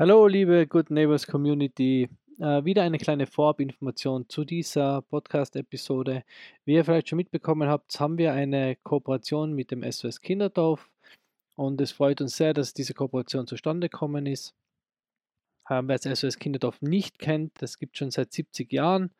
Hallo, liebe Good Neighbors Community. Äh, wieder eine kleine Vorabinformation zu dieser Podcast-Episode. Wie ihr vielleicht schon mitbekommen habt, haben wir eine Kooperation mit dem SOS Kinderdorf und es freut uns sehr, dass diese Kooperation zustande gekommen ist. Ähm, wer das SOS Kinderdorf nicht kennt, das gibt es schon seit 70 Jahren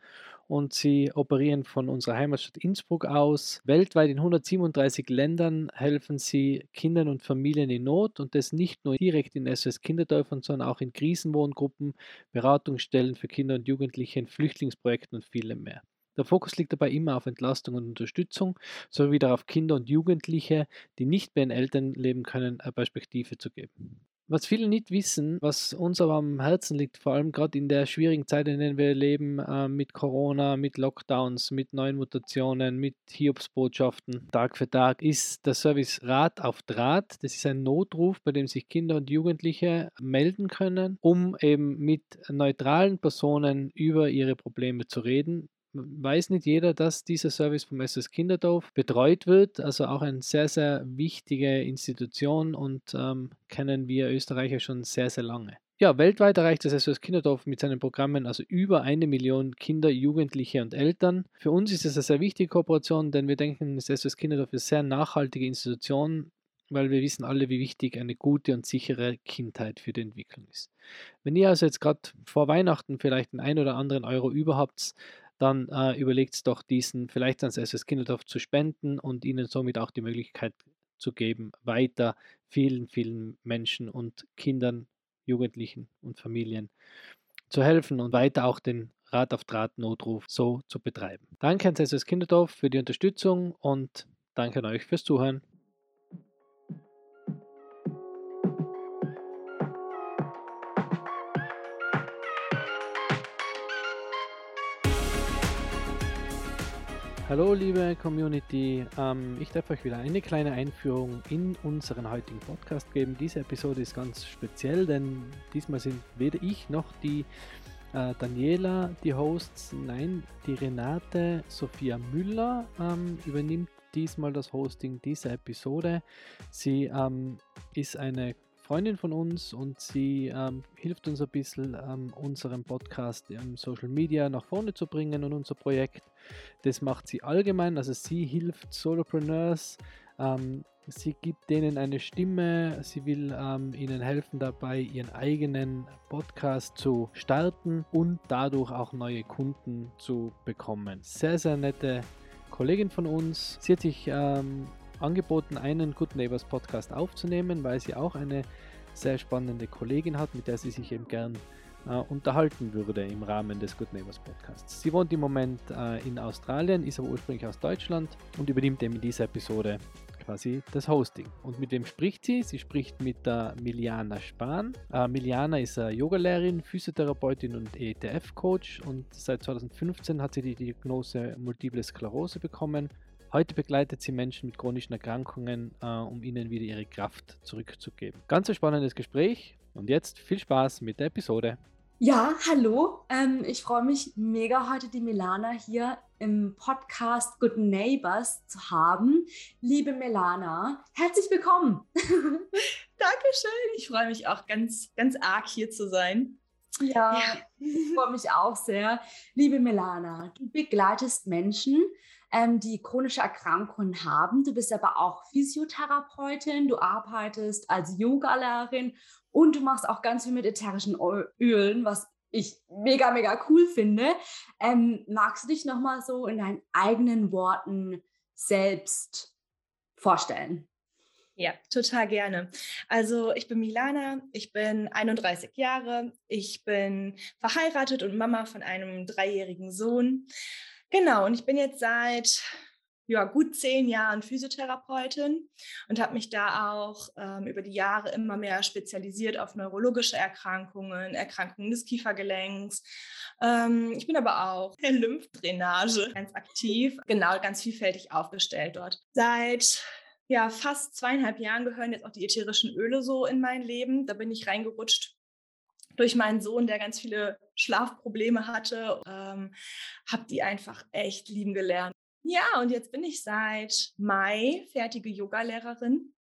und sie operieren von unserer Heimatstadt Innsbruck aus. Weltweit in 137 Ländern helfen sie Kindern und Familien in Not und das nicht nur direkt in SOS Kinderdörfern, sondern auch in Krisenwohngruppen, Beratungsstellen für Kinder und Jugendliche, in Flüchtlingsprojekten und vielem mehr. Der Fokus liegt dabei immer auf Entlastung und Unterstützung, sowie darauf Kinder und Jugendliche, die nicht mehr in Eltern leben können, eine Perspektive zu geben. Was viele nicht wissen, was uns aber am Herzen liegt, vor allem gerade in der schwierigen Zeit, in der wir leben, äh, mit Corona, mit Lockdowns, mit neuen Mutationen, mit Hiobsbotschaften, Tag für Tag, ist der Service Rat auf Draht. Das ist ein Notruf, bei dem sich Kinder und Jugendliche melden können, um eben mit neutralen Personen über ihre Probleme zu reden weiß nicht jeder, dass dieser Service vom SS Kinderdorf betreut wird. Also auch eine sehr, sehr wichtige Institution und ähm, kennen wir Österreicher schon sehr, sehr lange. Ja, weltweit erreicht das SOS Kinderdorf mit seinen Programmen also über eine Million Kinder, Jugendliche und Eltern. Für uns ist es eine sehr wichtige Kooperation, denn wir denken, das SOS Kinderdorf ist eine sehr nachhaltige Institution, weil wir wissen alle, wie wichtig eine gute und sichere Kindheit für die Entwicklung ist. Wenn ihr also jetzt gerade vor Weihnachten vielleicht einen ein oder anderen Euro überhaupt dann äh, überlegt doch diesen vielleicht ans SS Kinderdorf zu spenden und ihnen somit auch die Möglichkeit zu geben, weiter vielen, vielen Menschen und Kindern, Jugendlichen und Familien zu helfen und weiter auch den Rat auf Draht Notruf so zu betreiben. Danke ans SS Kinderdorf für die Unterstützung und danke an euch fürs Zuhören. Hallo liebe Community, ähm, ich darf euch wieder eine kleine Einführung in unseren heutigen Podcast geben. Diese Episode ist ganz speziell, denn diesmal sind weder ich noch die äh, Daniela die Hosts, nein, die Renate Sophia Müller ähm, übernimmt diesmal das Hosting dieser Episode. Sie ähm, ist eine Freundin von uns und sie ähm, hilft uns ein bisschen, ähm, unseren Podcast im Social Media nach vorne zu bringen und unser Projekt. Das macht sie allgemein, also sie hilft Solopreneurs, ähm, sie gibt denen eine Stimme, sie will ähm, ihnen helfen dabei, ihren eigenen Podcast zu starten und dadurch auch neue Kunden zu bekommen. Sehr, sehr nette Kollegin von uns. Sie hat sich ähm, angeboten, einen Good Neighbors Podcast aufzunehmen, weil sie auch eine sehr spannende Kollegin hat, mit der sie sich eben gern äh, unterhalten würde im Rahmen des Good Neighbors Podcasts. Sie wohnt im Moment äh, in Australien, ist aber ursprünglich aus Deutschland und übernimmt eben in dieser Episode quasi das Hosting. Und mit wem spricht sie? Sie spricht mit der Miliana Spahn. Äh, Miliana ist eine Yogalehrerin, Physiotherapeutin und ETF-Coach und seit 2015 hat sie die Diagnose Multiple Sklerose bekommen Heute begleitet sie Menschen mit chronischen Erkrankungen, äh, um ihnen wieder ihre Kraft zurückzugeben. Ganz ein spannendes Gespräch und jetzt viel Spaß mit der Episode. Ja, hallo. Ähm, ich freue mich mega, heute die Milana hier im Podcast Good Neighbors zu haben. Liebe Milana, herzlich willkommen. Dankeschön. Ich freue mich auch ganz, ganz arg hier zu sein. Ja, ja. ich freue mich auch sehr. Liebe Milana, du begleitest Menschen ähm, die chronische Erkrankungen haben. Du bist aber auch Physiotherapeutin, du arbeitest als Yogalehrerin und du machst auch ganz viel mit ätherischen Ölen, was ich mega, mega cool finde. Ähm, magst du dich nochmal so in deinen eigenen Worten selbst vorstellen? Ja, total gerne. Also ich bin Milana, ich bin 31 Jahre, ich bin verheiratet und Mama von einem dreijährigen Sohn. Genau, und ich bin jetzt seit ja, gut zehn Jahren Physiotherapeutin und habe mich da auch ähm, über die Jahre immer mehr spezialisiert auf neurologische Erkrankungen, Erkrankungen des Kiefergelenks. Ähm, ich bin aber auch in Lymphdrainage ganz aktiv, genau, ganz vielfältig aufgestellt dort. Seit ja, fast zweieinhalb Jahren gehören jetzt auch die ätherischen Öle so in mein Leben. Da bin ich reingerutscht durch meinen Sohn, der ganz viele Schlafprobleme hatte, ähm, habe die einfach echt lieben gelernt. Ja, und jetzt bin ich seit Mai fertige Yogalehrerin.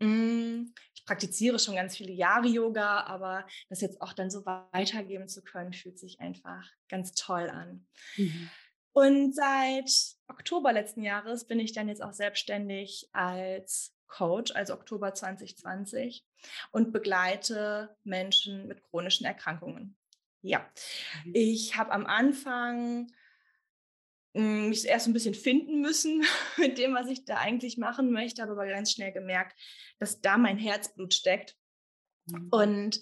Mm, ich praktiziere schon ganz viele Jahre Yoga, aber das jetzt auch dann so weitergeben zu können, fühlt sich einfach ganz toll an. Mhm. Und seit Oktober letzten Jahres bin ich dann jetzt auch selbstständig als Coach, also Oktober 2020, und begleite Menschen mit chronischen Erkrankungen. Ja, mhm. ich habe am Anfang hm, mich erst ein bisschen finden müssen mit dem, was ich da eigentlich machen möchte, habe aber ganz schnell gemerkt, dass da mein Herzblut steckt. Mhm. Und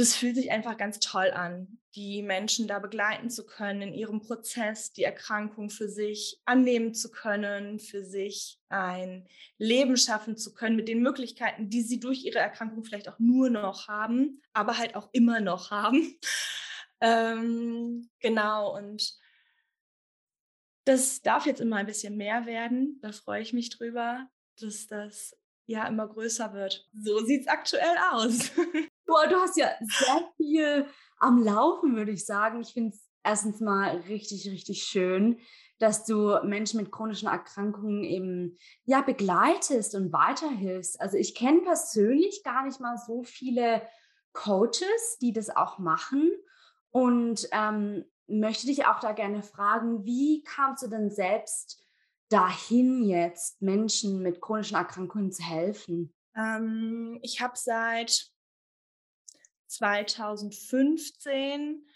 das fühlt sich einfach ganz toll an, die Menschen da begleiten zu können in ihrem Prozess, die Erkrankung für sich annehmen zu können, für sich ein Leben schaffen zu können mit den Möglichkeiten, die sie durch ihre Erkrankung vielleicht auch nur noch haben, aber halt auch immer noch haben. ähm, genau, und das darf jetzt immer ein bisschen mehr werden. Da freue ich mich drüber, dass das ja immer größer wird. So sieht es aktuell aus. Boah, du hast ja sehr viel am Laufen, würde ich sagen. Ich finde es erstens mal richtig, richtig schön, dass du Menschen mit chronischen Erkrankungen eben ja begleitest und weiterhilfst. Also ich kenne persönlich gar nicht mal so viele Coaches, die das auch machen und ähm, möchte dich auch da gerne fragen, wie kamst du denn selbst dahin jetzt, Menschen mit chronischen Erkrankungen zu helfen? Ähm, ich habe seit 2015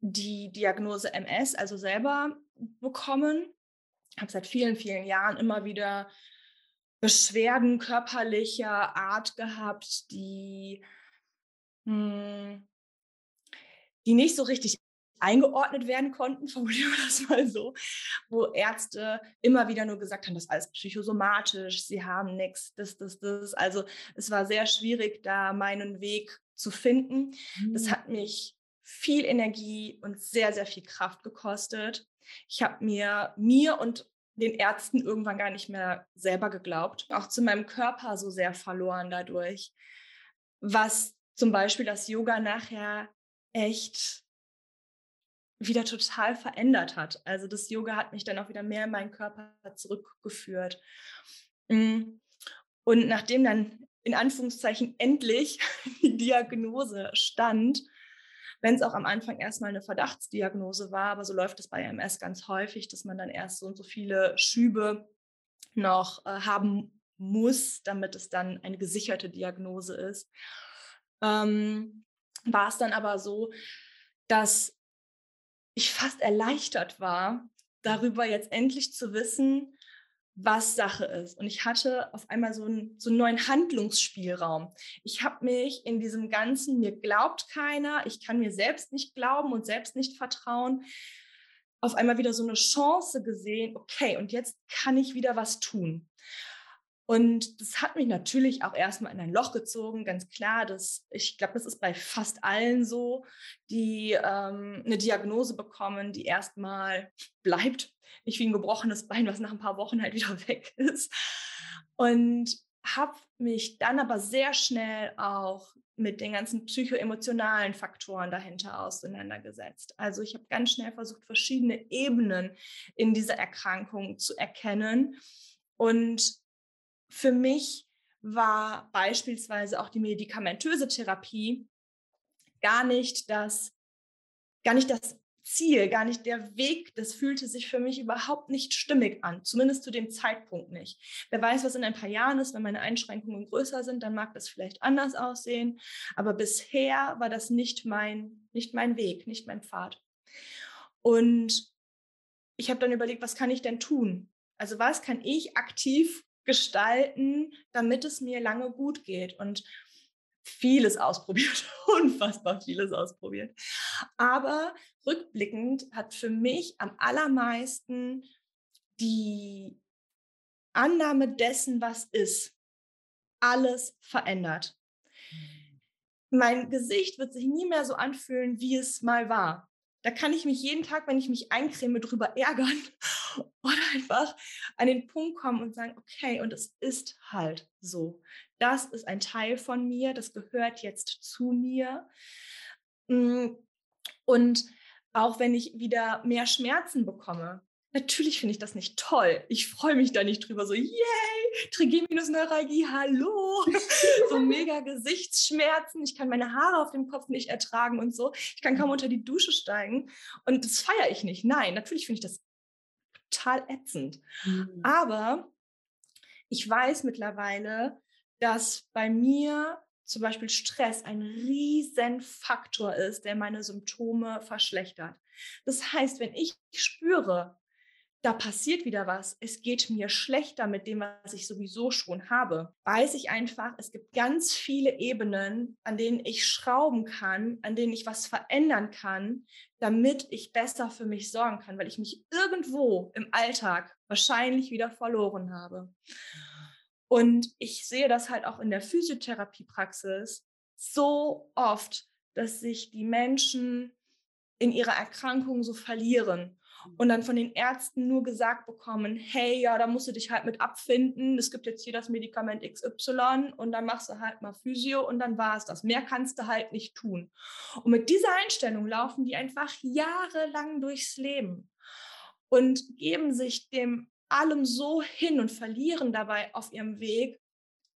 die Diagnose MS, also selber bekommen. Ich habe seit vielen, vielen Jahren immer wieder Beschwerden körperlicher Art gehabt, die, hm, die nicht so richtig eingeordnet werden konnten, formulieren wir das mal so, wo Ärzte immer wieder nur gesagt haben, das ist alles psychosomatisch, sie haben nichts, das, das, das. Also es war sehr schwierig, da meinen Weg zu finden. Das mhm. hat mich viel Energie und sehr, sehr viel Kraft gekostet. Ich habe mir, mir und den Ärzten irgendwann gar nicht mehr selber geglaubt, auch zu meinem Körper so sehr verloren dadurch, was zum Beispiel das Yoga nachher echt wieder total verändert hat. Also das Yoga hat mich dann auch wieder mehr in meinen Körper zurückgeführt. Mm. Und nachdem dann in Anführungszeichen endlich die Diagnose stand, wenn es auch am Anfang erstmal eine Verdachtsdiagnose war, aber so läuft es bei MS ganz häufig, dass man dann erst so und so viele Schübe noch äh, haben muss, damit es dann eine gesicherte Diagnose ist. Ähm, war es dann aber so, dass ich fast erleichtert war, darüber jetzt endlich zu wissen, was Sache ist. Und ich hatte auf einmal so einen, so einen neuen Handlungsspielraum. Ich habe mich in diesem Ganzen, mir glaubt keiner, ich kann mir selbst nicht glauben und selbst nicht vertrauen, auf einmal wieder so eine Chance gesehen, okay, und jetzt kann ich wieder was tun. Und das hat mich natürlich auch erstmal in ein Loch gezogen, ganz klar. Das, ich glaube, das ist bei fast allen so, die ähm, eine Diagnose bekommen, die erstmal bleibt. Nicht wie ein gebrochenes Bein, was nach ein paar Wochen halt wieder weg ist. Und habe mich dann aber sehr schnell auch mit den ganzen psychoemotionalen Faktoren dahinter auseinandergesetzt. Also ich habe ganz schnell versucht, verschiedene Ebenen in dieser Erkrankung zu erkennen und für mich war beispielsweise auch die medikamentöse Therapie gar nicht das, gar nicht das Ziel, gar nicht der Weg. Das fühlte sich für mich überhaupt nicht stimmig an, zumindest zu dem Zeitpunkt nicht. Wer weiß, was in ein paar Jahren ist, wenn meine Einschränkungen größer sind, dann mag das vielleicht anders aussehen. Aber bisher war das nicht mein, nicht mein Weg, nicht mein Pfad. Und ich habe dann überlegt, was kann ich denn tun? Also was kann ich aktiv gestalten, damit es mir lange gut geht. Und vieles ausprobiert, unfassbar vieles ausprobiert. Aber rückblickend hat für mich am allermeisten die Annahme dessen, was ist, alles verändert. Hm. Mein Gesicht wird sich nie mehr so anfühlen, wie es mal war. Da kann ich mich jeden Tag, wenn ich mich eincreme, drüber ärgern oder einfach an den Punkt kommen und sagen, okay, und es ist halt so. Das ist ein Teil von mir, das gehört jetzt zu mir. Mm, und auch wenn ich wieder mehr Schmerzen bekomme, Natürlich finde ich das nicht toll. Ich freue mich da nicht drüber. So, yay, Trigeminusneuralgie, hallo. so mega Gesichtsschmerzen. Ich kann meine Haare auf dem Kopf nicht ertragen und so. Ich kann kaum unter die Dusche steigen. Und das feiere ich nicht. Nein, natürlich finde ich das total ätzend. Mhm. Aber ich weiß mittlerweile, dass bei mir zum Beispiel Stress ein Riesenfaktor ist, der meine Symptome verschlechtert. Das heißt, wenn ich spüre, da passiert wieder was, es geht mir schlechter mit dem, was ich sowieso schon habe, weiß ich einfach, es gibt ganz viele Ebenen, an denen ich schrauben kann, an denen ich was verändern kann, damit ich besser für mich sorgen kann, weil ich mich irgendwo im Alltag wahrscheinlich wieder verloren habe. Und ich sehe das halt auch in der Physiotherapiepraxis so oft, dass sich die Menschen in ihrer Erkrankung so verlieren und dann von den Ärzten nur gesagt bekommen, hey, ja, da musst du dich halt mit abfinden. Es gibt jetzt hier das Medikament XY und dann machst du halt mal Physio und dann war es das. Mehr kannst du halt nicht tun. Und mit dieser Einstellung laufen die einfach jahrelang durchs Leben und geben sich dem allem so hin und verlieren dabei auf ihrem Weg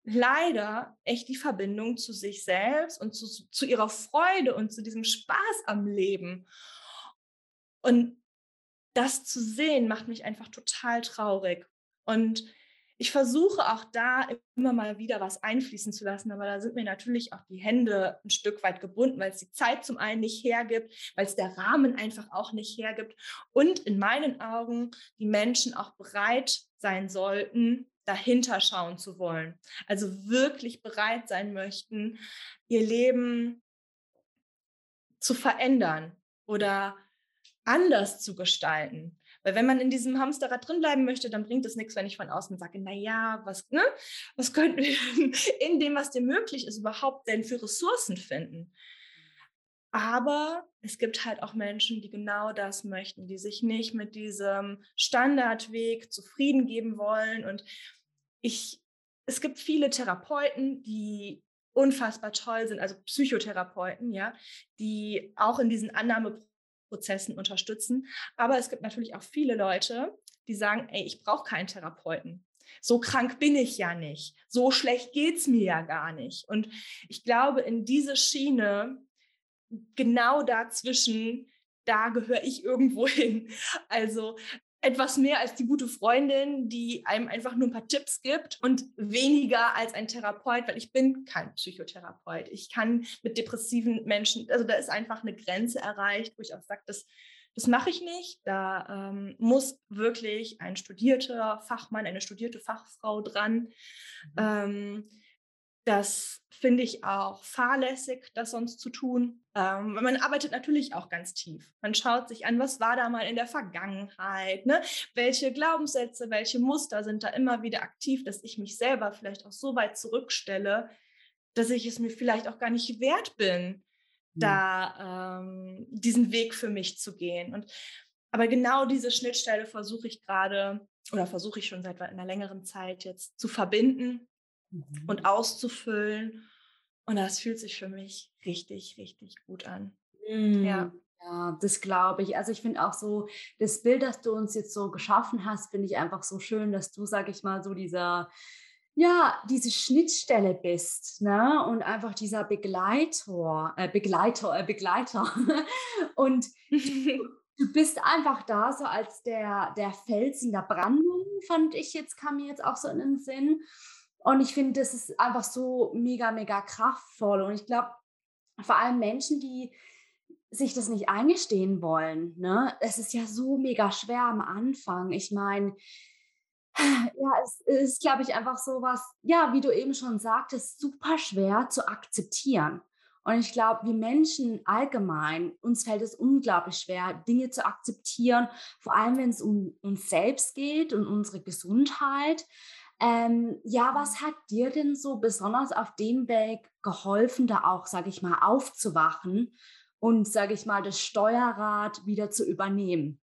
leider echt die Verbindung zu sich selbst und zu, zu ihrer Freude und zu diesem Spaß am Leben. Und das zu sehen, macht mich einfach total traurig. Und ich versuche auch da immer mal wieder was einfließen zu lassen, aber da sind mir natürlich auch die Hände ein Stück weit gebunden, weil es die Zeit zum einen nicht hergibt, weil es der Rahmen einfach auch nicht hergibt und in meinen Augen die Menschen auch bereit sein sollten, dahinter schauen zu wollen. Also wirklich bereit sein möchten, ihr Leben zu verändern oder anders zu gestalten. Weil wenn man in diesem Hamsterrad drin bleiben möchte, dann bringt es nichts, wenn ich von außen sage, na ja, was, ne, was könnten wir in dem, was dir möglich ist, überhaupt denn für Ressourcen finden? Aber es gibt halt auch Menschen, die genau das möchten, die sich nicht mit diesem Standardweg zufrieden geben wollen. Und ich, es gibt viele Therapeuten, die unfassbar toll sind, also Psychotherapeuten, ja, die auch in diesen Annahmeprozessen Prozessen unterstützen. Aber es gibt natürlich auch viele Leute, die sagen, ey, ich brauche keinen Therapeuten. So krank bin ich ja nicht. So schlecht geht es mir ja gar nicht. Und ich glaube, in diese Schiene, genau dazwischen, da gehöre ich irgendwo hin. Also etwas mehr als die gute Freundin, die einem einfach nur ein paar Tipps gibt und weniger als ein Therapeut, weil ich bin kein Psychotherapeut. Ich kann mit depressiven Menschen, also da ist einfach eine Grenze erreicht, wo ich auch sage, das, das mache ich nicht. Da ähm, muss wirklich ein studierter Fachmann, eine studierte Fachfrau dran. Mhm. Ähm, das finde ich auch fahrlässig, das sonst zu tun. Ähm, man arbeitet natürlich auch ganz tief. Man schaut sich an, was war da mal in der Vergangenheit, ne? welche Glaubenssätze, welche Muster sind da immer wieder aktiv, dass ich mich selber vielleicht auch so weit zurückstelle, dass ich es mir vielleicht auch gar nicht wert bin, mhm. da ähm, diesen Weg für mich zu gehen. Und aber genau diese Schnittstelle versuche ich gerade oder versuche ich schon seit einer längeren Zeit jetzt zu verbinden mhm. und auszufüllen. Und das fühlt sich für mich richtig, richtig gut an. Mhm. Ja. Ja, das glaube ich. Also ich finde auch so, das Bild, das du uns jetzt so geschaffen hast, finde ich einfach so schön, dass du, sag ich mal, so dieser, ja, diese Schnittstelle bist, ne? Und einfach dieser Begleiter, äh, Begleiter, äh, Begleiter. Und du bist einfach da, so als der, der Fels in der Brandung, fand ich jetzt, kam mir jetzt auch so in den Sinn. Und ich finde, das ist einfach so mega, mega kraftvoll. Und ich glaube, vor allem Menschen, die sich das nicht eingestehen wollen, ne? Es ist ja so mega schwer am Anfang. Ich meine, ja, es ist, glaube ich, einfach so was, ja, wie du eben schon sagtest, super schwer zu akzeptieren. Und ich glaube, wir Menschen allgemein, uns fällt es unglaublich schwer, Dinge zu akzeptieren, vor allem wenn es um uns selbst geht und unsere Gesundheit. Ähm, ja, was hat dir denn so besonders auf dem Weg geholfen, da auch, sage ich mal, aufzuwachen und, sage ich mal, das Steuerrad wieder zu übernehmen?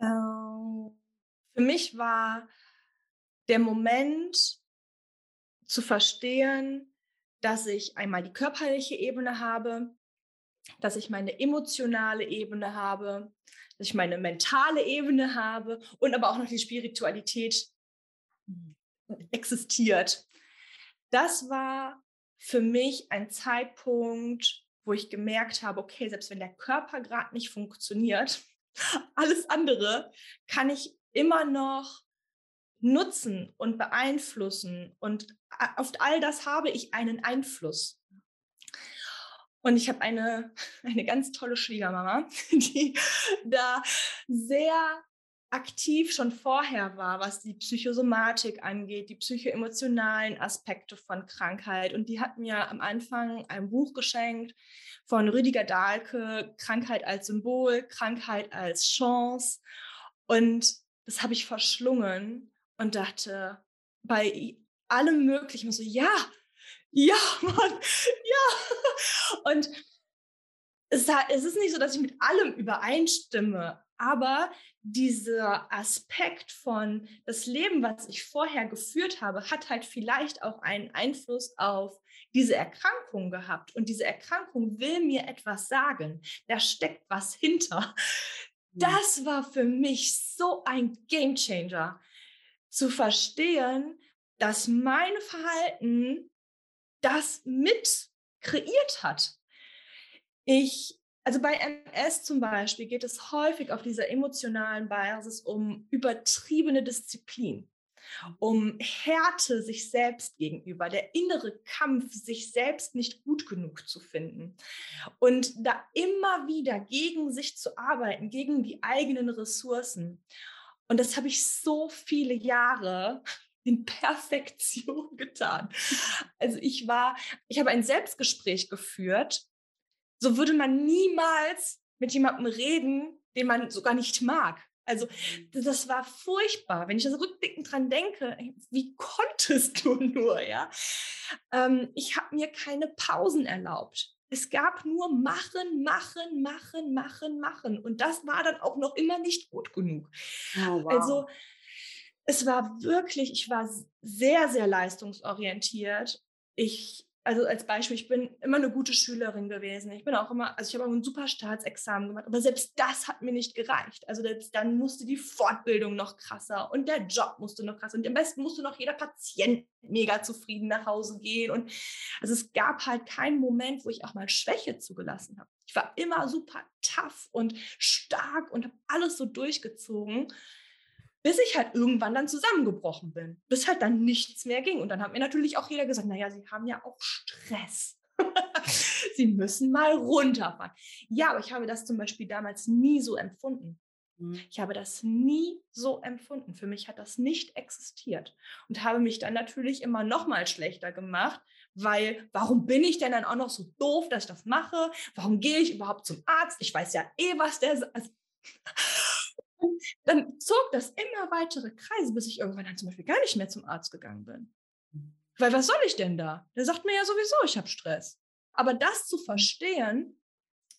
Ähm, für mich war der Moment zu verstehen, dass ich einmal die körperliche Ebene habe, dass ich meine emotionale Ebene habe, dass ich meine mentale Ebene habe und aber auch noch die Spiritualität existiert. Das war für mich ein Zeitpunkt, wo ich gemerkt habe, okay, selbst wenn der Körper gerade nicht funktioniert, alles andere kann ich immer noch nutzen und beeinflussen. Und auf all das habe ich einen Einfluss. Und ich habe eine, eine ganz tolle Schwiegermama, die da sehr aktiv schon vorher war, was die Psychosomatik angeht, die psychoemotionalen Aspekte von Krankheit. Und die hat mir am Anfang ein Buch geschenkt von Rüdiger Dahlke, Krankheit als Symbol, Krankheit als Chance. Und das habe ich verschlungen und dachte bei allem Möglichen so, ja, ja, Mann, ja. Und es, es ist nicht so, dass ich mit allem übereinstimme, aber dieser Aspekt von das Leben, was ich vorher geführt habe, hat halt vielleicht auch einen Einfluss auf diese Erkrankung gehabt. Und diese Erkrankung will mir etwas sagen. Da steckt was hinter. Mhm. Das war für mich so ein Gamechanger, zu verstehen, dass mein Verhalten das mit kreiert hat. Ich also bei MS zum Beispiel geht es häufig auf dieser emotionalen Basis um übertriebene Disziplin, um Härte sich selbst gegenüber, der innere Kampf, sich selbst nicht gut genug zu finden und da immer wieder gegen sich zu arbeiten, gegen die eigenen Ressourcen. Und das habe ich so viele Jahre in Perfektion getan. Also ich war, ich habe ein Selbstgespräch geführt so würde man niemals mit jemandem reden, den man sogar nicht mag. Also mhm. das war furchtbar, wenn ich das rückblickend dran denke. Wie konntest du nur, ja? Ähm, ich habe mir keine Pausen erlaubt. Es gab nur machen, machen, machen, machen, machen. Und das war dann auch noch immer nicht gut genug. Oh, wow. Also es war wirklich, ich war sehr, sehr leistungsorientiert. Ich also als Beispiel, ich bin immer eine gute Schülerin gewesen. Ich bin auch immer, also ich habe auch ein super Staatsexamen gemacht, aber selbst das hat mir nicht gereicht. Also selbst dann musste die Fortbildung noch krasser und der Job musste noch krasser und am besten musste noch jeder Patient mega zufrieden nach Hause gehen. Und also es gab halt keinen Moment, wo ich auch mal Schwäche zugelassen habe. Ich war immer super tough und stark und habe alles so durchgezogen bis ich halt irgendwann dann zusammengebrochen bin, bis halt dann nichts mehr ging. Und dann hat mir natürlich auch jeder gesagt, naja, Sie haben ja auch Stress. Sie müssen mal runterfahren. Ja, aber ich habe das zum Beispiel damals nie so empfunden. Mhm. Ich habe das nie so empfunden. Für mich hat das nicht existiert und habe mich dann natürlich immer noch mal schlechter gemacht, weil warum bin ich denn dann auch noch so doof, dass ich das mache? Warum gehe ich überhaupt zum Arzt? Ich weiß ja eh, was der also dann zog das immer weitere Kreise, bis ich irgendwann dann zum Beispiel gar nicht mehr zum Arzt gegangen bin. Weil was soll ich denn da? Der sagt mir ja sowieso, ich habe Stress. Aber das zu verstehen,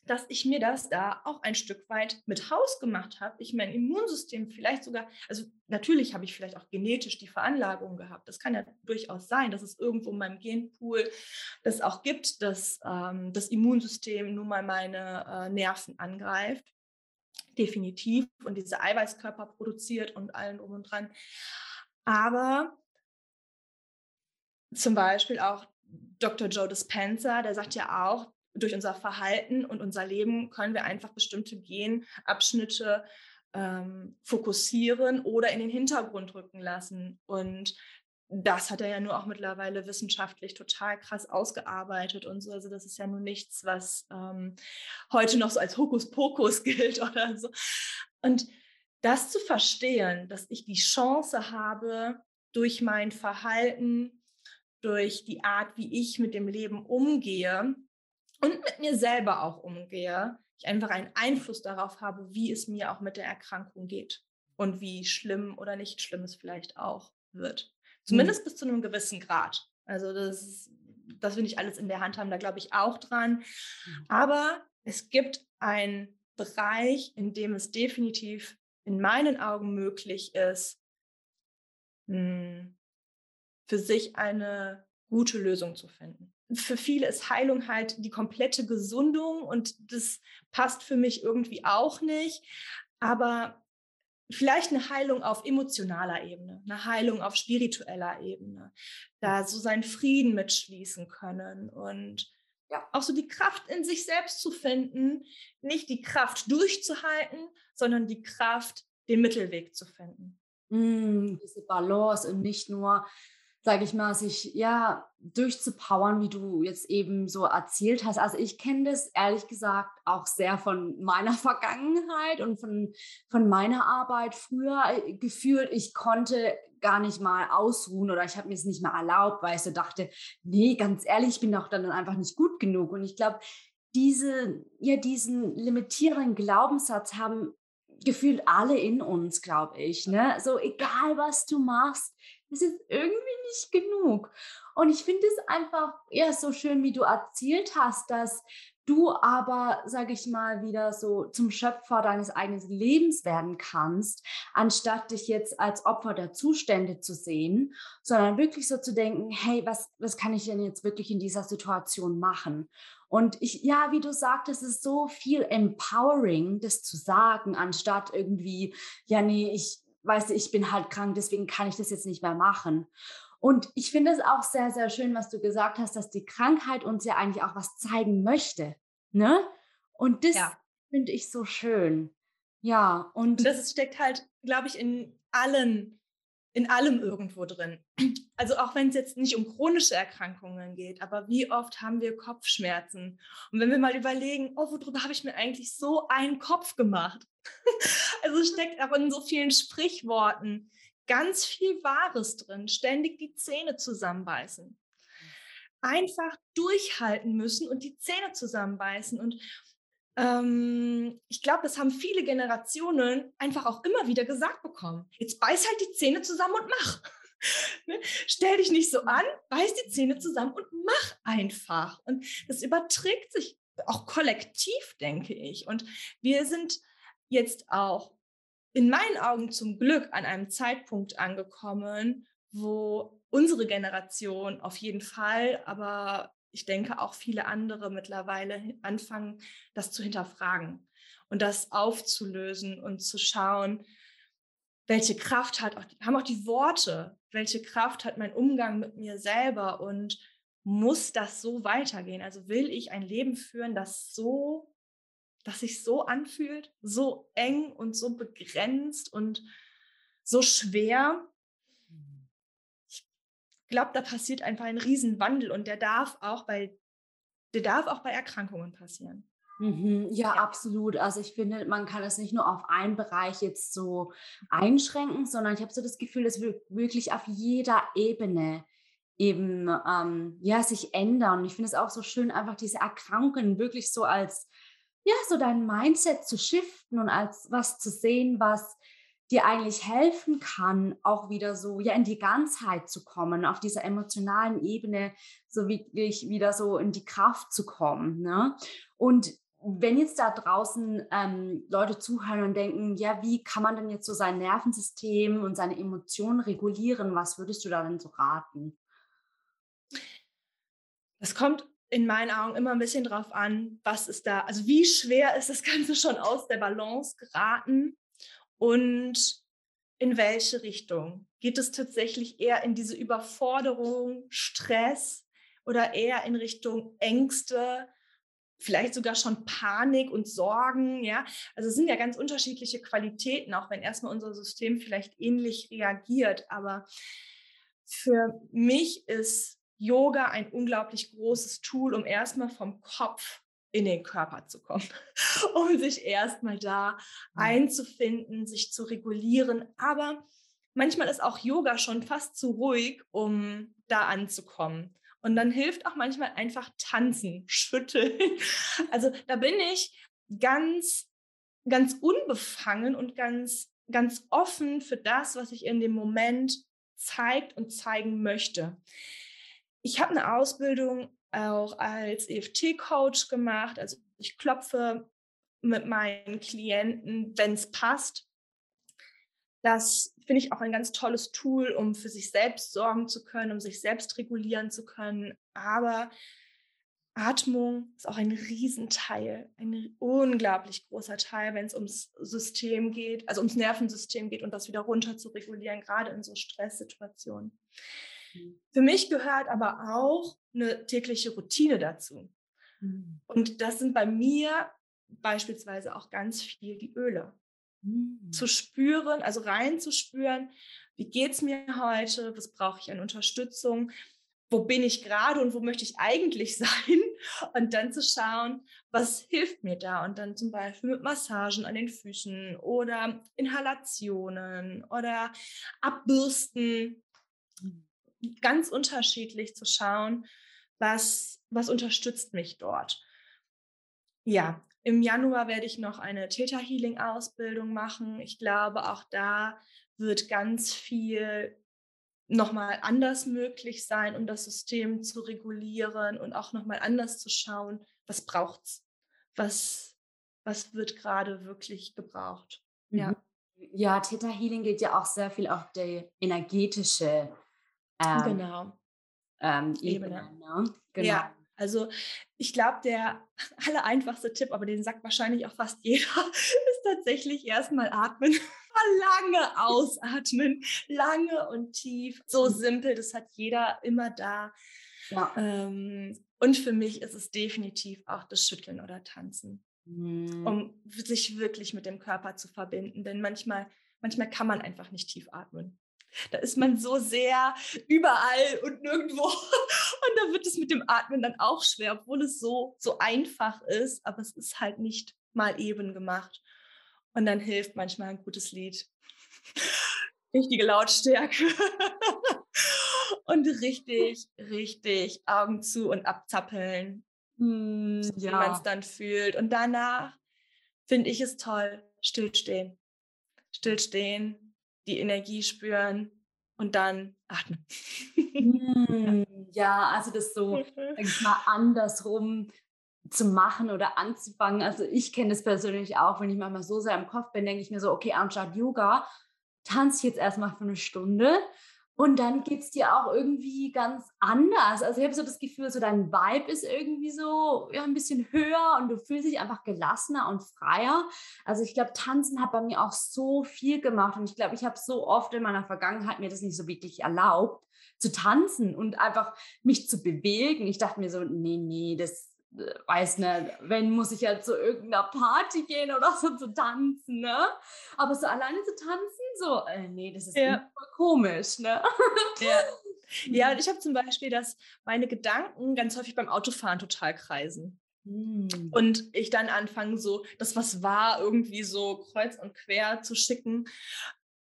dass ich mir das da auch ein Stück weit mit Haus gemacht habe, ich mein Immunsystem vielleicht sogar, also natürlich habe ich vielleicht auch genetisch die Veranlagung gehabt. Das kann ja durchaus sein, dass es irgendwo in meinem Genpool das auch gibt, dass ähm, das Immunsystem nun mal meine äh, Nerven angreift definitiv und diese Eiweißkörper produziert und allen um und dran. Aber zum Beispiel auch Dr. Joe Dispenza, der sagt ja auch, durch unser Verhalten und unser Leben können wir einfach bestimmte Genabschnitte ähm, fokussieren oder in den Hintergrund rücken lassen. Und das hat er ja nur auch mittlerweile wissenschaftlich total krass ausgearbeitet und so. Also das ist ja nun nichts, was ähm, heute noch so als Hokuspokus gilt oder so. Und das zu verstehen, dass ich die Chance habe, durch mein Verhalten, durch die Art, wie ich mit dem Leben umgehe und mit mir selber auch umgehe, ich einfach einen Einfluss darauf habe, wie es mir auch mit der Erkrankung geht und wie schlimm oder nicht schlimm es vielleicht auch wird. Mhm. Zumindest mhm. bis zu einem gewissen Grad. Also das, das will ich alles in der Hand haben, da glaube ich auch dran. Mhm. Aber es gibt einen Bereich, in dem es definitiv in meinen Augen möglich ist, hm, für sich eine gute Lösung zu finden. Für viele ist Heilung halt die komplette Gesundung und das passt für mich irgendwie auch nicht. aber vielleicht eine Heilung auf emotionaler Ebene, eine Heilung auf spiritueller Ebene, da so seinen Frieden mitschließen können und ja. auch so die Kraft in sich selbst zu finden, nicht die Kraft durchzuhalten, sondern die Kraft, den Mittelweg zu finden. Mm, diese Balance und nicht nur sage ich mal, sich ja durchzupowern, wie du jetzt eben so erzählt hast. Also ich kenne das ehrlich gesagt auch sehr von meiner Vergangenheit und von, von meiner Arbeit früher äh, gefühlt. Ich konnte gar nicht mal ausruhen oder ich habe mir es nicht mal erlaubt, weil ich so dachte, nee, ganz ehrlich, ich bin doch dann einfach nicht gut genug. Und ich glaube, diese, ja, diesen limitierenden Glaubenssatz haben gefühlt alle in uns, glaube ich. Ne? So egal, was du machst, es ist irgendwie nicht genug. Und ich finde es einfach ja so schön, wie du erzählt hast, dass du aber, sage ich mal, wieder so zum Schöpfer deines eigenen Lebens werden kannst, anstatt dich jetzt als Opfer der Zustände zu sehen, sondern wirklich so zu denken, hey, was, was kann ich denn jetzt wirklich in dieser Situation machen? Und ich, ja, wie du sagtest, es ist so viel empowering, das zu sagen, anstatt irgendwie, ja, nee, ich, weißt du, ich bin halt krank, deswegen kann ich das jetzt nicht mehr machen. Und ich finde es auch sehr, sehr schön, was du gesagt hast, dass die Krankheit uns ja eigentlich auch was zeigen möchte. Ne? Und das ja. finde ich so schön. Ja, und, und das steckt halt, glaube ich, in allen, in allem irgendwo drin. Also auch wenn es jetzt nicht um chronische Erkrankungen geht, aber wie oft haben wir Kopfschmerzen? Und wenn wir mal überlegen, oh, worüber habe ich mir eigentlich so einen Kopf gemacht? also steckt aber in so vielen Sprichworten ganz viel Wahres drin. Ständig die Zähne zusammenbeißen. Einfach durchhalten müssen und die Zähne zusammenbeißen. Und ähm, ich glaube, das haben viele Generationen einfach auch immer wieder gesagt bekommen. Jetzt beiß halt die Zähne zusammen und mach. ne? Stell dich nicht so an, beiß die Zähne zusammen und mach einfach. Und das überträgt sich auch kollektiv, denke ich. Und wir sind jetzt auch in meinen Augen zum Glück an einem Zeitpunkt angekommen, wo unsere Generation auf jeden Fall, aber ich denke auch viele andere mittlerweile anfangen, das zu hinterfragen und das aufzulösen und zu schauen, welche Kraft hat auch, haben auch die Worte, welche Kraft hat mein Umgang mit mir selber und muss das so weitergehen? Also will ich ein Leben führen, das so das sich so anfühlt, so eng und so begrenzt und so schwer. Ich glaube, da passiert einfach ein Riesenwandel und der darf auch bei, der darf auch bei Erkrankungen passieren. Mhm, ja, ja, absolut. Also ich finde, man kann es nicht nur auf einen Bereich jetzt so einschränken, sondern ich habe so das Gefühl, es wird wirklich auf jeder Ebene eben ähm, ja sich ändern. Und ich finde es auch so schön, einfach diese Erkrankungen wirklich so als ja, so dein Mindset zu shiften und als was zu sehen, was dir eigentlich helfen kann, auch wieder so ja in die Ganzheit zu kommen, auf dieser emotionalen Ebene so wirklich wieder so in die Kraft zu kommen. Ne? Und wenn jetzt da draußen ähm, Leute zuhören und denken, ja, wie kann man denn jetzt so sein Nervensystem und seine Emotionen regulieren, was würdest du da denn so raten? Das kommt in meinen Augen immer ein bisschen drauf an, was ist da, also wie schwer ist das Ganze schon aus der Balance geraten und in welche Richtung? Geht es tatsächlich eher in diese Überforderung, Stress oder eher in Richtung Ängste, vielleicht sogar schon Panik und Sorgen, ja? Also es sind ja ganz unterschiedliche Qualitäten, auch wenn erstmal unser System vielleicht ähnlich reagiert, aber für mich ist Yoga ein unglaublich großes Tool, um erstmal vom Kopf in den Körper zu kommen, um sich erstmal da einzufinden, sich zu regulieren. Aber manchmal ist auch Yoga schon fast zu ruhig, um da anzukommen. Und dann hilft auch manchmal einfach tanzen, schütteln. Also da bin ich ganz, ganz unbefangen und ganz, ganz offen für das, was ich in dem Moment zeigt und zeigen möchte. Ich habe eine Ausbildung auch als EFT-Coach gemacht. Also ich klopfe mit meinen Klienten, wenn es passt. Das finde ich auch ein ganz tolles Tool, um für sich selbst sorgen zu können, um sich selbst regulieren zu können. Aber Atmung ist auch ein Riesenteil, ein unglaublich großer Teil, wenn es ums System geht, also ums Nervensystem geht und das wieder runter zu regulieren, gerade in so Stresssituationen. Mhm. Für mich gehört aber auch eine tägliche Routine dazu. Mhm. Und das sind bei mir beispielsweise auch ganz viel die Öle. Mhm. Zu spüren, also reinzuspüren, wie geht es mir heute, was brauche ich an Unterstützung, wo bin ich gerade und wo möchte ich eigentlich sein und dann zu schauen, was hilft mir da und dann zum Beispiel mit Massagen an den Füßen oder Inhalationen oder Abbürsten, ganz unterschiedlich zu schauen, was, was unterstützt mich dort. Ja, im Januar werde ich noch eine Theta Healing Ausbildung machen. Ich glaube, auch da wird ganz viel nochmal anders möglich sein, um das System zu regulieren und auch nochmal anders zu schauen, was braucht es, was, was wird gerade wirklich gebraucht. Ja. Mhm. ja, Theta Healing geht ja auch sehr viel auf die energetische ähm, genau. ähm, Ebene. Ebene ne? genau. Ja, also ich glaube, der aller einfachste Tipp, aber den sagt wahrscheinlich auch fast jeder, ist tatsächlich erstmal atmen. lange ausatmen, lange und tief. So mhm. simpel, das hat jeder immer da. Ja. Ähm, und für mich ist es definitiv auch das Schütteln oder Tanzen, mhm. um sich wirklich mit dem Körper zu verbinden. Denn manchmal, manchmal kann man einfach nicht tief atmen. Da ist man so sehr überall und nirgendwo. Und da wird es mit dem Atmen dann auch schwer, obwohl es so, so einfach ist. Aber es ist halt nicht mal eben gemacht. Und dann hilft manchmal ein gutes Lied. Richtige Lautstärke. und richtig, richtig Augen zu und abzappeln, mm, ja. wie man es dann fühlt. Und danach finde ich es toll, stillstehen. Stillstehen, die Energie spüren und dann atmen. Hm, ja, also das so, ich mal, andersrum zu machen oder anzufangen. Also ich kenne das persönlich auch, wenn ich manchmal so sehr im Kopf bin, denke ich mir so, okay, anstatt Yoga, tanze ich jetzt erstmal für eine Stunde und dann geht es dir auch irgendwie ganz anders. Also ich habe so das Gefühl, so dein Vibe ist irgendwie so ja, ein bisschen höher und du fühlst dich einfach gelassener und freier. Also ich glaube, Tanzen hat bei mir auch so viel gemacht und ich glaube, ich habe so oft in meiner Vergangenheit mir das nicht so wirklich erlaubt zu tanzen und einfach mich zu bewegen. Ich dachte mir so, nee, nee, das weiß nicht, wenn muss ich ja zu irgendeiner Party gehen oder so zu tanzen, ne? Aber so alleine zu tanzen, so, äh, nee, das ist ja. voll komisch, ne? Ja. Ja, und ich habe zum Beispiel, dass meine Gedanken ganz häufig beim Autofahren total kreisen. Hm. Und ich dann anfange, so das, was war, irgendwie so kreuz und quer zu schicken.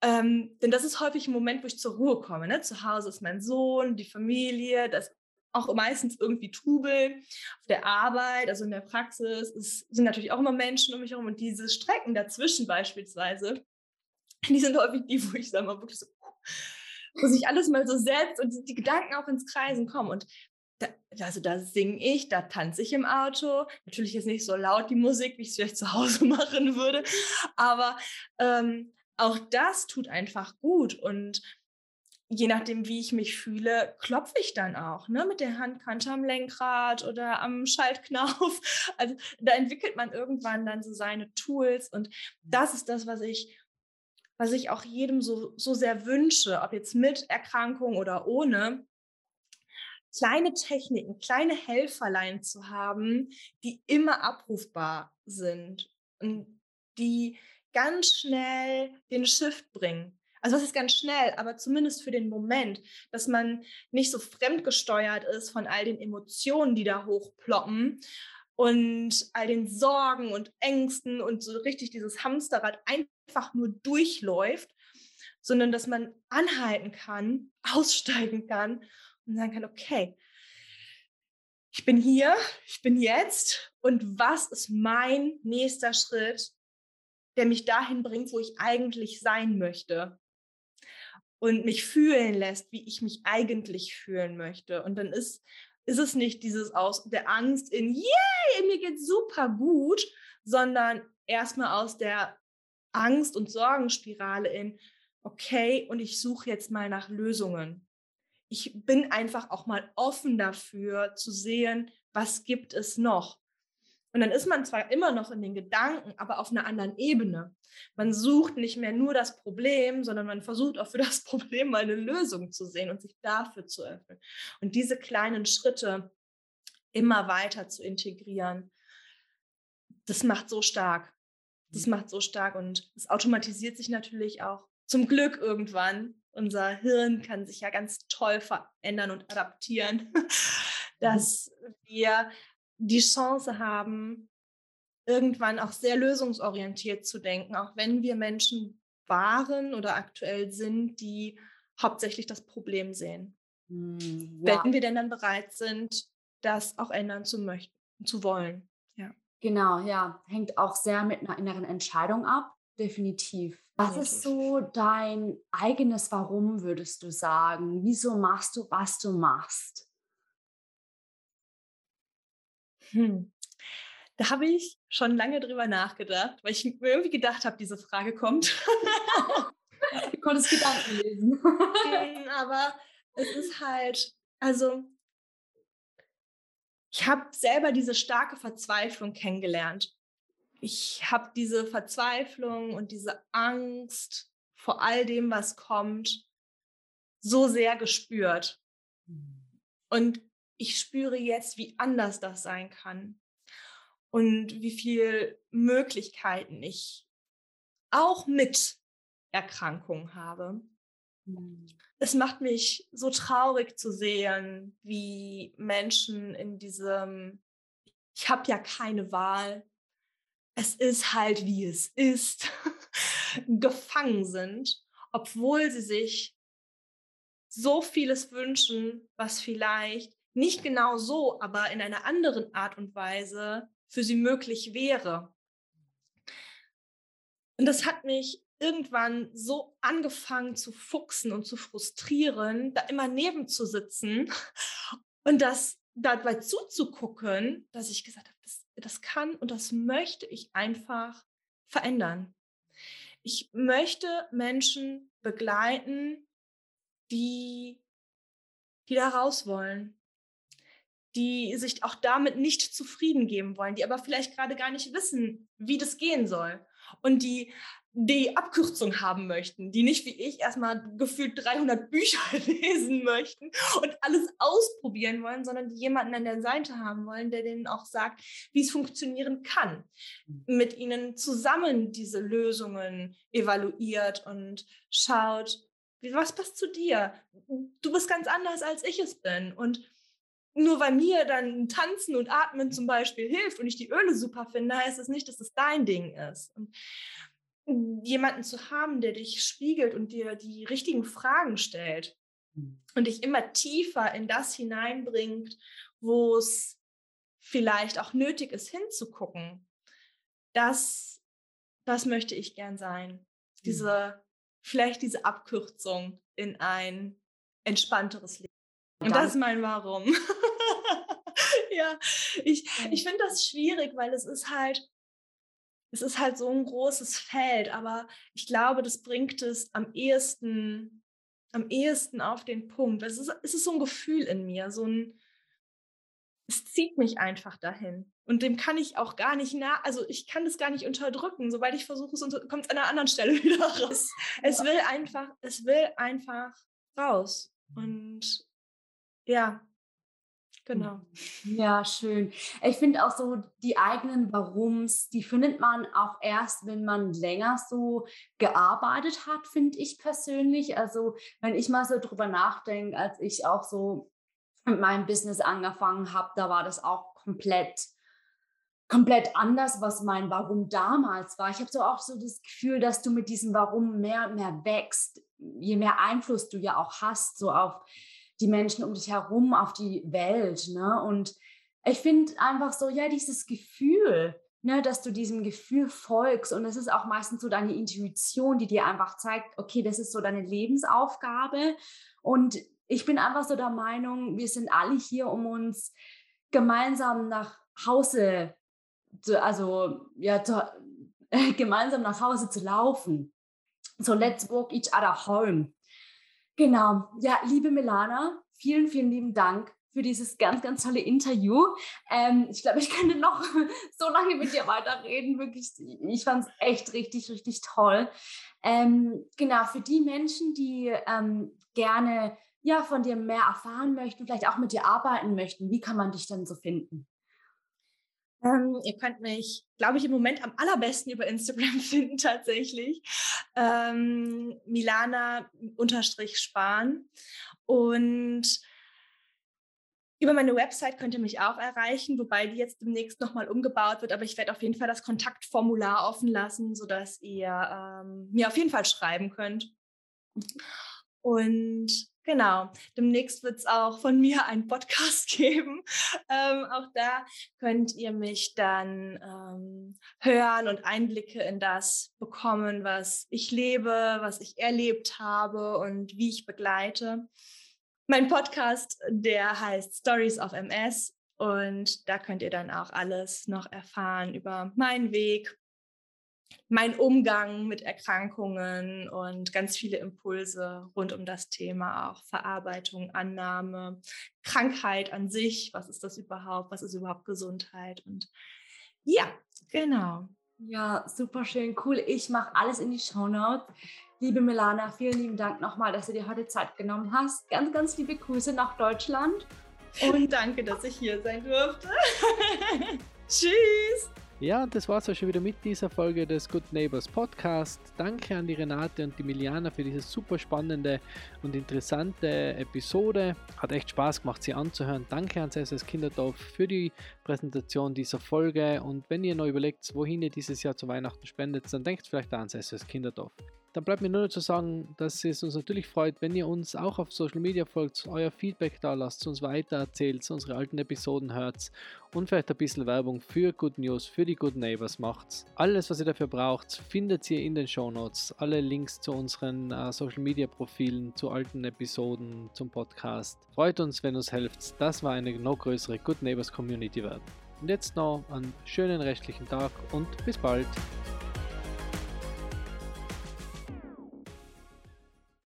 Ähm, denn das ist häufig ein Moment, wo ich zur Ruhe komme. Ne? Zu Hause ist mein Sohn, die Familie, das auch meistens irgendwie Trubel auf der Arbeit, also in der Praxis. Es sind natürlich auch immer Menschen um mich herum und diese Strecken dazwischen beispielsweise, die sind häufig die, wo ich sage mal wirklich so, wo sich alles mal so setzt und die Gedanken auch ins Kreisen kommen. Und da, also da singe ich, da tanze ich im Auto. Natürlich ist nicht so laut die Musik, wie ich es vielleicht zu Hause machen würde, aber ähm, auch das tut einfach gut und je nachdem, wie ich mich fühle, klopfe ich dann auch, ne, mit der Handkante am Lenkrad oder am Schaltknauf. Also da entwickelt man irgendwann dann so seine Tools und das ist das, was ich, was ich auch jedem so, so sehr wünsche, ob jetzt mit Erkrankung oder ohne, kleine Techniken, kleine Helferlein zu haben, die immer abrufbar sind und die ganz schnell den Shift bringen also das ist ganz schnell, aber zumindest für den Moment, dass man nicht so fremdgesteuert ist von all den Emotionen, die da hochploppen und all den Sorgen und Ängsten und so richtig dieses Hamsterrad einfach nur durchläuft, sondern dass man anhalten kann, aussteigen kann und sagen kann, okay, ich bin hier, ich bin jetzt und was ist mein nächster Schritt, der mich dahin bringt, wo ich eigentlich sein möchte? Und mich fühlen lässt, wie ich mich eigentlich fühlen möchte. Und dann ist, ist es nicht dieses aus der Angst in, yay, mir geht's super gut, sondern erstmal aus der Angst- und Sorgenspirale in, okay, und ich suche jetzt mal nach Lösungen. Ich bin einfach auch mal offen dafür zu sehen, was gibt es noch? Und dann ist man zwar immer noch in den Gedanken, aber auf einer anderen Ebene. Man sucht nicht mehr nur das Problem, sondern man versucht auch für das Problem mal eine Lösung zu sehen und sich dafür zu öffnen. Und diese kleinen Schritte immer weiter zu integrieren, das macht so stark. Das macht so stark und es automatisiert sich natürlich auch. Zum Glück irgendwann. Unser Hirn kann sich ja ganz toll verändern und adaptieren, mhm. dass wir die Chance haben, irgendwann auch sehr lösungsorientiert zu denken, auch wenn wir Menschen waren oder aktuell sind, die hauptsächlich das Problem sehen. Hm, ja. Wenn wir denn dann bereit sind, das auch ändern zu möchten, zu wollen. Ja. Genau, ja. Hängt auch sehr mit einer inneren Entscheidung ab. Definitiv. Was Definitiv. ist so dein eigenes Warum, würdest du sagen? Wieso machst du, was du machst? Hm. Da habe ich schon lange drüber nachgedacht, weil ich mir irgendwie gedacht habe, diese Frage kommt. du konntest Gedanken lesen. Hm, aber es ist halt, also ich habe selber diese starke Verzweiflung kennengelernt. Ich habe diese Verzweiflung und diese Angst vor all dem, was kommt, so sehr gespürt. Hm. Und ich spüre jetzt, wie anders das sein kann und wie viele Möglichkeiten ich auch mit Erkrankung habe. Mhm. Es macht mich so traurig zu sehen, wie Menschen in diesem, ich habe ja keine Wahl, es ist halt wie es ist, gefangen sind, obwohl sie sich so vieles wünschen, was vielleicht nicht genau so, aber in einer anderen Art und Weise für sie möglich wäre. Und das hat mich irgendwann so angefangen zu fuchsen und zu frustrieren, da immer neben zu sitzen und das dabei zuzugucken, dass ich gesagt habe, das, das kann und das möchte ich einfach verändern. Ich möchte Menschen begleiten, die, die da raus wollen, die sich auch damit nicht zufrieden geben wollen, die aber vielleicht gerade gar nicht wissen, wie das gehen soll und die die Abkürzung haben möchten, die nicht wie ich erstmal gefühlt 300 Bücher lesen möchten und alles ausprobieren wollen, sondern die jemanden an der Seite haben wollen, der denen auch sagt, wie es funktionieren kann. Mhm. Mit ihnen zusammen diese Lösungen evaluiert und schaut, was passt zu dir? Du bist ganz anders, als ich es bin. Und nur weil mir dann Tanzen und Atmen zum Beispiel hilft und ich die Öle super finde, heißt es das nicht, dass es dein Ding ist. Und jemanden zu haben, der dich spiegelt und dir die richtigen Fragen stellt mhm. und dich immer tiefer in das hineinbringt, wo es vielleicht auch nötig ist, hinzugucken. Das, das möchte ich gern sein. Diese, mhm. vielleicht diese Abkürzung in ein entspannteres Leben. Und das ist mein Warum. ja, ich, ich finde das schwierig, weil es ist halt, es ist halt so ein großes Feld, aber ich glaube, das bringt es am ehesten, am ehesten auf den Punkt. Es ist, es ist so ein Gefühl in mir, so ein, es zieht mich einfach dahin. Und dem kann ich auch gar nicht nah, also ich kann das gar nicht unterdrücken. Sobald ich versuche, es kommt es an einer anderen Stelle wieder raus. Es will einfach, es will einfach raus. Und ja, genau. Ja, schön. Ich finde auch so die eigenen Warums, die findet man auch erst, wenn man länger so gearbeitet hat, finde ich persönlich. Also wenn ich mal so drüber nachdenke, als ich auch so mit meinem Business angefangen habe, da war das auch komplett komplett anders, was mein Warum damals war. Ich habe so auch so das Gefühl, dass du mit diesem Warum mehr und mehr wächst, je mehr Einfluss du ja auch hast, so auf die Menschen um dich herum, auf die Welt. Ne? Und ich finde einfach so, ja, dieses Gefühl, ne, dass du diesem Gefühl folgst. Und es ist auch meistens so deine Intuition, die dir einfach zeigt, okay, das ist so deine Lebensaufgabe. Und ich bin einfach so der Meinung, wir sind alle hier, um uns gemeinsam nach Hause, zu, also ja, zu, gemeinsam nach Hause zu laufen. So let's walk each other home. Genau. Ja, liebe Milana, vielen, vielen lieben Dank für dieses ganz, ganz tolle Interview. Ähm, ich glaube, ich könnte noch so lange mit dir weiterreden. Wirklich, ich fand es echt richtig, richtig toll. Ähm, genau, für die Menschen, die ähm, gerne ja, von dir mehr erfahren möchten, vielleicht auch mit dir arbeiten möchten, wie kann man dich denn so finden? Ähm, ihr könnt mich, glaube ich, im Moment am allerbesten über Instagram finden tatsächlich. Ähm, Milana unterstrich Spahn. Und über meine Website könnt ihr mich auch erreichen, wobei die jetzt demnächst nochmal umgebaut wird. Aber ich werde auf jeden Fall das Kontaktformular offen lassen, sodass ihr ähm, mir auf jeden Fall schreiben könnt. Und Genau, demnächst wird es auch von mir einen Podcast geben. Ähm, auch da könnt ihr mich dann ähm, hören und Einblicke in das bekommen, was ich lebe, was ich erlebt habe und wie ich begleite. Mein Podcast, der heißt Stories of MS und da könnt ihr dann auch alles noch erfahren über meinen Weg, mein Umgang mit Erkrankungen und ganz viele Impulse rund um das Thema, auch Verarbeitung, Annahme, Krankheit an sich, was ist das überhaupt, was ist überhaupt Gesundheit und ja, genau. Ja, super schön, cool. Ich mache alles in die Show Notes. Liebe Milana, vielen lieben Dank nochmal, dass du dir heute Zeit genommen hast. Ganz, ganz liebe Grüße nach Deutschland. Und danke, dass ich hier sein durfte. Tschüss. Ja, das war es auch schon wieder mit dieser Folge des Good Neighbors Podcast. Danke an die Renate und die Miliana für diese super spannende und interessante Episode. Hat echt Spaß gemacht, sie anzuhören. Danke ans SS Kinderdorf für die Präsentation dieser Folge. Und wenn ihr noch überlegt, wohin ihr dieses Jahr zu Weihnachten spendet, dann denkt vielleicht ans SS Kinderdorf. Dann bleibt mir nur noch zu sagen, dass es uns natürlich freut, wenn ihr uns auch auf Social Media folgt, euer Feedback da lasst, uns weiter erzählt, unsere alten Episoden hört und vielleicht ein bisschen Werbung für Good News, für die Good Neighbors macht. Alles, was ihr dafür braucht, findet ihr in den Show Notes. Alle Links zu unseren uh, Social Media Profilen, zu alten Episoden, zum Podcast. Freut uns, wenn uns helft. Das war eine noch größere Good Neighbors Community werden. Und jetzt noch einen schönen restlichen Tag und bis bald.